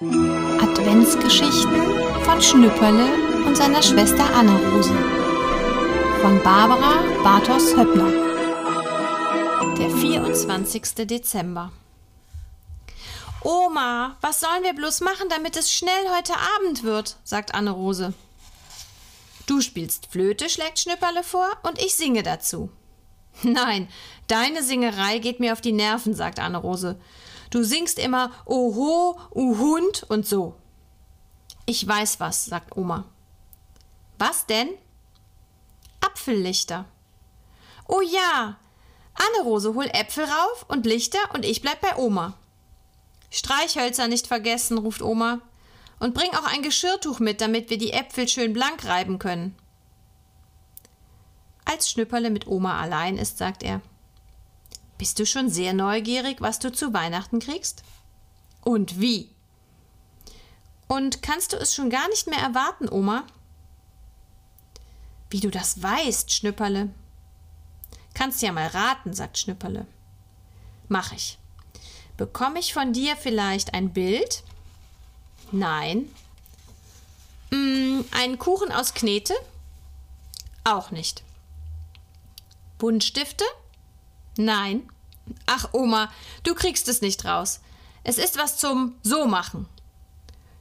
Adventsgeschichten von Schnüpperle und seiner Schwester Anne-Rose. Von Barbara Bartos Höppner. Der 24. Dezember. Oma, was sollen wir bloß machen, damit es schnell heute Abend wird? sagt Anne-Rose. Du spielst Flöte, schlägt Schnüpperle vor, und ich singe dazu. Nein, deine Singerei geht mir auf die Nerven, sagt Anne-Rose. Du singst immer Oho, Uhund und so. Ich weiß was, sagt Oma. Was denn? Apfellichter. Oh ja, Anne-Rose, hol Äpfel rauf und Lichter und ich bleib bei Oma. Streichhölzer nicht vergessen, ruft Oma. Und bring auch ein Geschirrtuch mit, damit wir die Äpfel schön blank reiben können. Als Schnüpperle mit Oma allein ist, sagt er: Bist du schon sehr neugierig, was du zu Weihnachten kriegst? Und wie? Und kannst du es schon gar nicht mehr erwarten, Oma? Wie du das weißt, Schnüpperle. Kannst ja mal raten, sagt Schnüpperle. Mach ich. Bekomme ich von dir vielleicht ein Bild? Nein. Mm, einen Kuchen aus Knete? Auch nicht. Buntstifte? Nein. Ach, Oma, du kriegst es nicht raus. Es ist was zum So machen.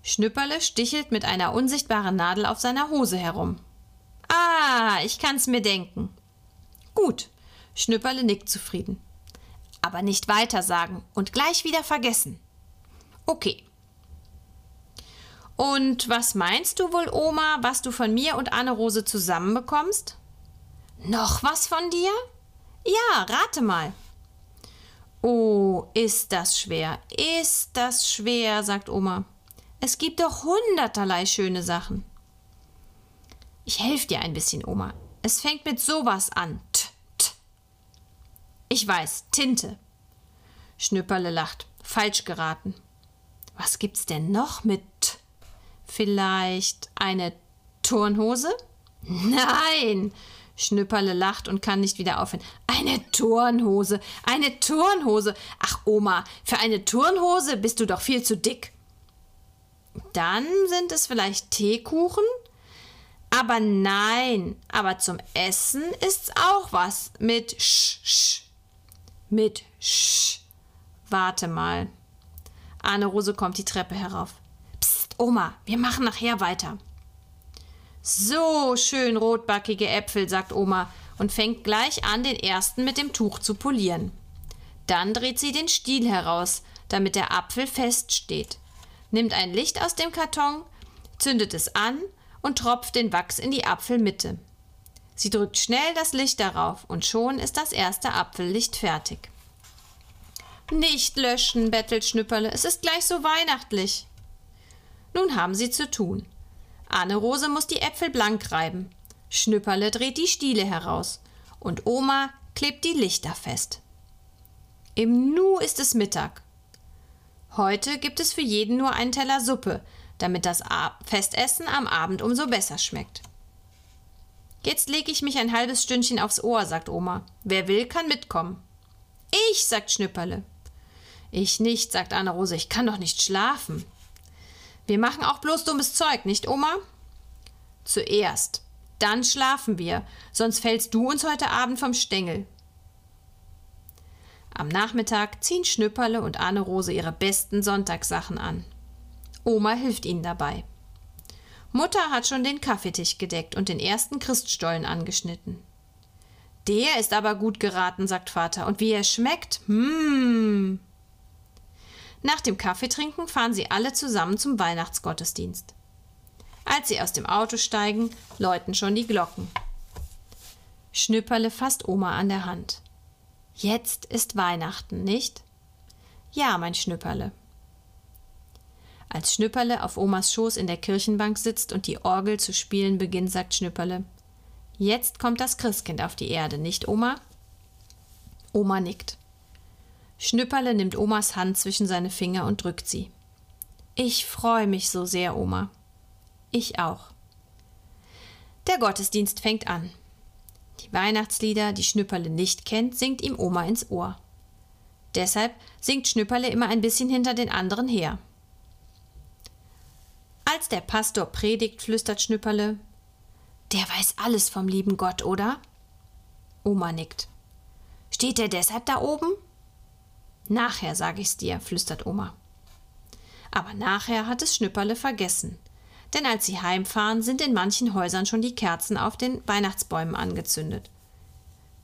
Schnüpperle stichelt mit einer unsichtbaren Nadel auf seiner Hose herum. Ah, ich kann's mir denken. Gut. Schnüpperle nickt zufrieden. Aber nicht weiter sagen und gleich wieder vergessen. Okay. Und was meinst du wohl, Oma, was du von mir und Anne-Rose zusammenbekommst? Noch was von dir? Ja, rate mal. Oh, ist das schwer, ist das schwer, sagt Oma. Es gibt doch hunderterlei schöne Sachen. Ich helfe dir ein bisschen, Oma. Es fängt mit sowas an. T, t. Ich weiß, Tinte. Schnüpperle lacht. Falsch geraten. Was gibt's denn noch mit T? Vielleicht eine Turnhose? Nein, Schnüpperle lacht und kann nicht wieder aufhören. Eine Turnhose, eine Turnhose. Ach, Oma, für eine Turnhose bist du doch viel zu dick. Dann sind es vielleicht Teekuchen? Aber nein, aber zum Essen ist's auch was mit Sch, Sch. Mit Sch. Warte mal. Anne Rose kommt die Treppe herauf. Psst, Oma, wir machen nachher weiter. So schön rotbackige Äpfel, sagt Oma und fängt gleich an, den ersten mit dem Tuch zu polieren. Dann dreht sie den Stiel heraus, damit der Apfel fest steht, nimmt ein Licht aus dem Karton, zündet es an und tropft den Wachs in die Apfelmitte. Sie drückt schnell das Licht darauf und schon ist das erste Apfellicht fertig. Nicht löschen, bettelt Schnüpperle, es ist gleich so weihnachtlich. Nun haben sie zu tun. Anne-Rose muss die Äpfel blank reiben. Schnüpperle dreht die Stiele heraus. Und Oma klebt die Lichter fest. Im Nu ist es Mittag. Heute gibt es für jeden nur einen Teller Suppe, damit das Festessen am Abend umso besser schmeckt. Jetzt lege ich mich ein halbes Stündchen aufs Ohr, sagt Oma. Wer will, kann mitkommen. Ich, sagt Schnüpperle. Ich nicht, sagt Anne-Rose, ich kann doch nicht schlafen. Wir machen auch bloß dummes Zeug, nicht, Oma? Zuerst. Dann schlafen wir, sonst fällst du uns heute Abend vom Stängel. Am Nachmittag ziehen Schnüpperle und Anne-Rose ihre besten Sonntagssachen an. Oma hilft ihnen dabei. Mutter hat schon den Kaffeetisch gedeckt und den ersten Christstollen angeschnitten. Der ist aber gut geraten, sagt Vater. Und wie er schmeckt? Hm. Nach dem Kaffeetrinken fahren sie alle zusammen zum Weihnachtsgottesdienst. Als sie aus dem Auto steigen, läuten schon die Glocken. Schnüpperle fasst Oma an der Hand. Jetzt ist Weihnachten, nicht? Ja, mein Schnüpperle. Als Schnüpperle auf Omas Schoß in der Kirchenbank sitzt und die Orgel zu spielen beginnt, sagt Schnüpperle: Jetzt kommt das Christkind auf die Erde, nicht, Oma? Oma nickt. Schnüpperle nimmt Omas Hand zwischen seine Finger und drückt sie. Ich freue mich so sehr, Oma. Ich auch. Der Gottesdienst fängt an. Die Weihnachtslieder, die Schnüpperle nicht kennt, singt ihm Oma ins Ohr. Deshalb singt Schnüpperle immer ein bisschen hinter den anderen her. Als der Pastor predigt, flüstert Schnüpperle, der weiß alles vom lieben Gott, oder? Oma nickt. Steht er deshalb da oben? Nachher sag ich's dir, flüstert Oma. Aber nachher hat es Schnüpperle vergessen. Denn als sie heimfahren, sind in manchen Häusern schon die Kerzen auf den Weihnachtsbäumen angezündet.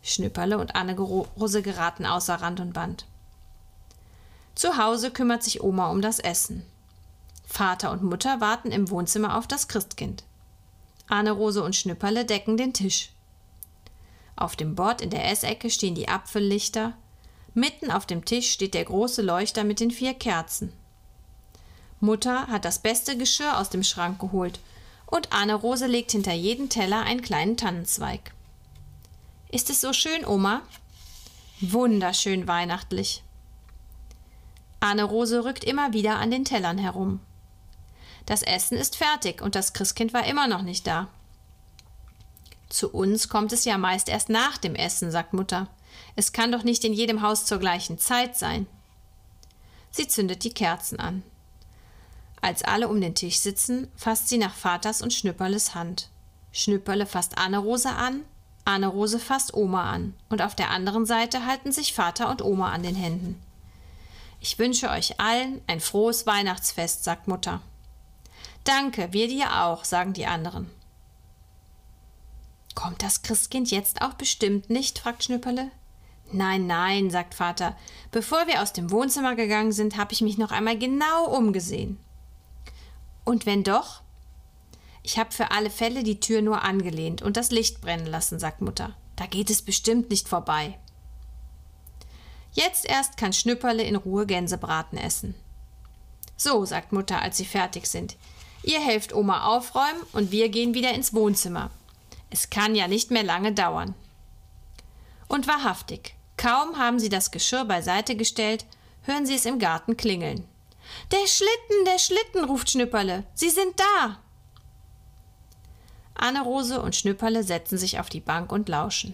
Schnüpperle und Anne-Rose geraten außer Rand und Band. Zu Hause kümmert sich Oma um das Essen. Vater und Mutter warten im Wohnzimmer auf das Christkind. Anne-Rose und Schnüpperle decken den Tisch. Auf dem Bord in der Essecke stehen die Apfellichter. Mitten auf dem Tisch steht der große Leuchter mit den vier Kerzen. Mutter hat das beste Geschirr aus dem Schrank geholt und Anne-Rose legt hinter jeden Teller einen kleinen Tannenzweig. Ist es so schön, Oma? Wunderschön weihnachtlich. Anne-Rose rückt immer wieder an den Tellern herum. Das Essen ist fertig und das Christkind war immer noch nicht da. Zu uns kommt es ja meist erst nach dem Essen, sagt Mutter. Es kann doch nicht in jedem Haus zur gleichen Zeit sein. Sie zündet die Kerzen an. Als alle um den Tisch sitzen, fasst sie nach Vaters und Schnüpperles Hand. Schnüpperle fasst Anne-Rose an, Anne-Rose fasst Oma an und auf der anderen Seite halten sich Vater und Oma an den Händen. Ich wünsche euch allen ein frohes Weihnachtsfest, sagt Mutter. Danke, wir dir auch, sagen die anderen. Kommt das Christkind jetzt auch bestimmt nicht? fragt Schnüpperle. Nein, nein, sagt Vater. Bevor wir aus dem Wohnzimmer gegangen sind, habe ich mich noch einmal genau umgesehen. Und wenn doch? Ich habe für alle Fälle die Tür nur angelehnt und das Licht brennen lassen, sagt Mutter. Da geht es bestimmt nicht vorbei. Jetzt erst kann Schnüpperle in Ruhe Gänsebraten essen. So, sagt Mutter, als sie fertig sind. Ihr helft Oma aufräumen und wir gehen wieder ins Wohnzimmer. Es kann ja nicht mehr lange dauern. Und wahrhaftig, kaum haben sie das Geschirr beiseite gestellt, hören sie es im Garten klingeln. Der Schlitten, der Schlitten, ruft Schnüpperle. Sie sind da. Anne-Rose und Schnüpperle setzen sich auf die Bank und lauschen.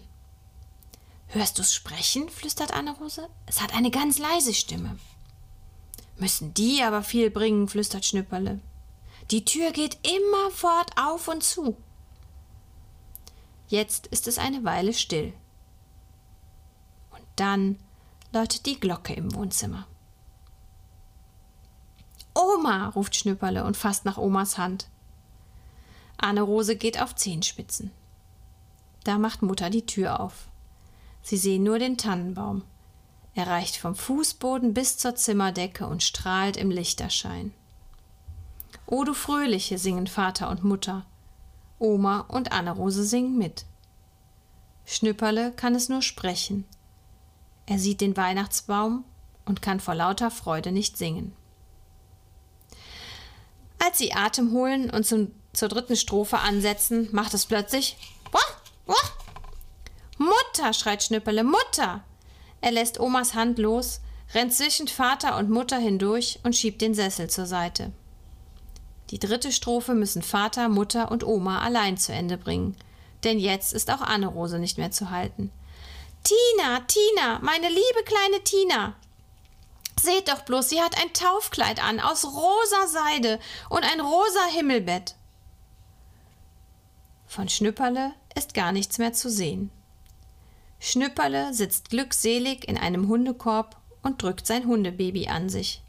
Hörst du's sprechen? flüstert Anne-Rose. Es hat eine ganz leise Stimme. Müssen die aber viel bringen, flüstert Schnüpperle. Die Tür geht immerfort auf und zu. Jetzt ist es eine Weile still. Dann läutet die Glocke im Wohnzimmer. Oma, ruft Schnüpperle und fasst nach Omas Hand. Anne-Rose geht auf Zehenspitzen. Da macht Mutter die Tür auf. Sie sehen nur den Tannenbaum. Er reicht vom Fußboden bis zur Zimmerdecke und strahlt im Lichterschein. O du Fröhliche singen Vater und Mutter. Oma und Anne-Rose singen mit. Schnüpperle kann es nur sprechen. Er sieht den Weihnachtsbaum und kann vor lauter Freude nicht singen. Als sie Atem holen und zum, zur dritten Strophe ansetzen, macht es plötzlich. Mutter, schreit Schnüpperle, Mutter! Er lässt Omas Hand los, rennt zwischen Vater und Mutter hindurch und schiebt den Sessel zur Seite. Die dritte Strophe müssen Vater, Mutter und Oma allein zu Ende bringen, denn jetzt ist auch Anne-Rose nicht mehr zu halten. Tina, Tina, meine liebe kleine Tina. Seht doch bloß, sie hat ein Taufkleid an aus rosa Seide und ein rosa Himmelbett. Von Schnüpperle ist gar nichts mehr zu sehen. Schnüpperle sitzt glückselig in einem Hundekorb und drückt sein Hundebaby an sich.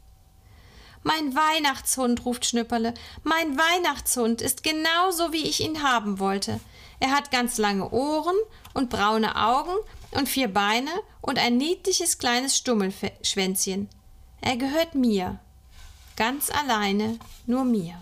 Mein Weihnachtshund, ruft Schnüpperle, mein Weihnachtshund ist genauso, wie ich ihn haben wollte. Er hat ganz lange Ohren und braune Augen und vier Beine und ein niedliches kleines Stummelschwänzchen. Er gehört mir. Ganz alleine, nur mir.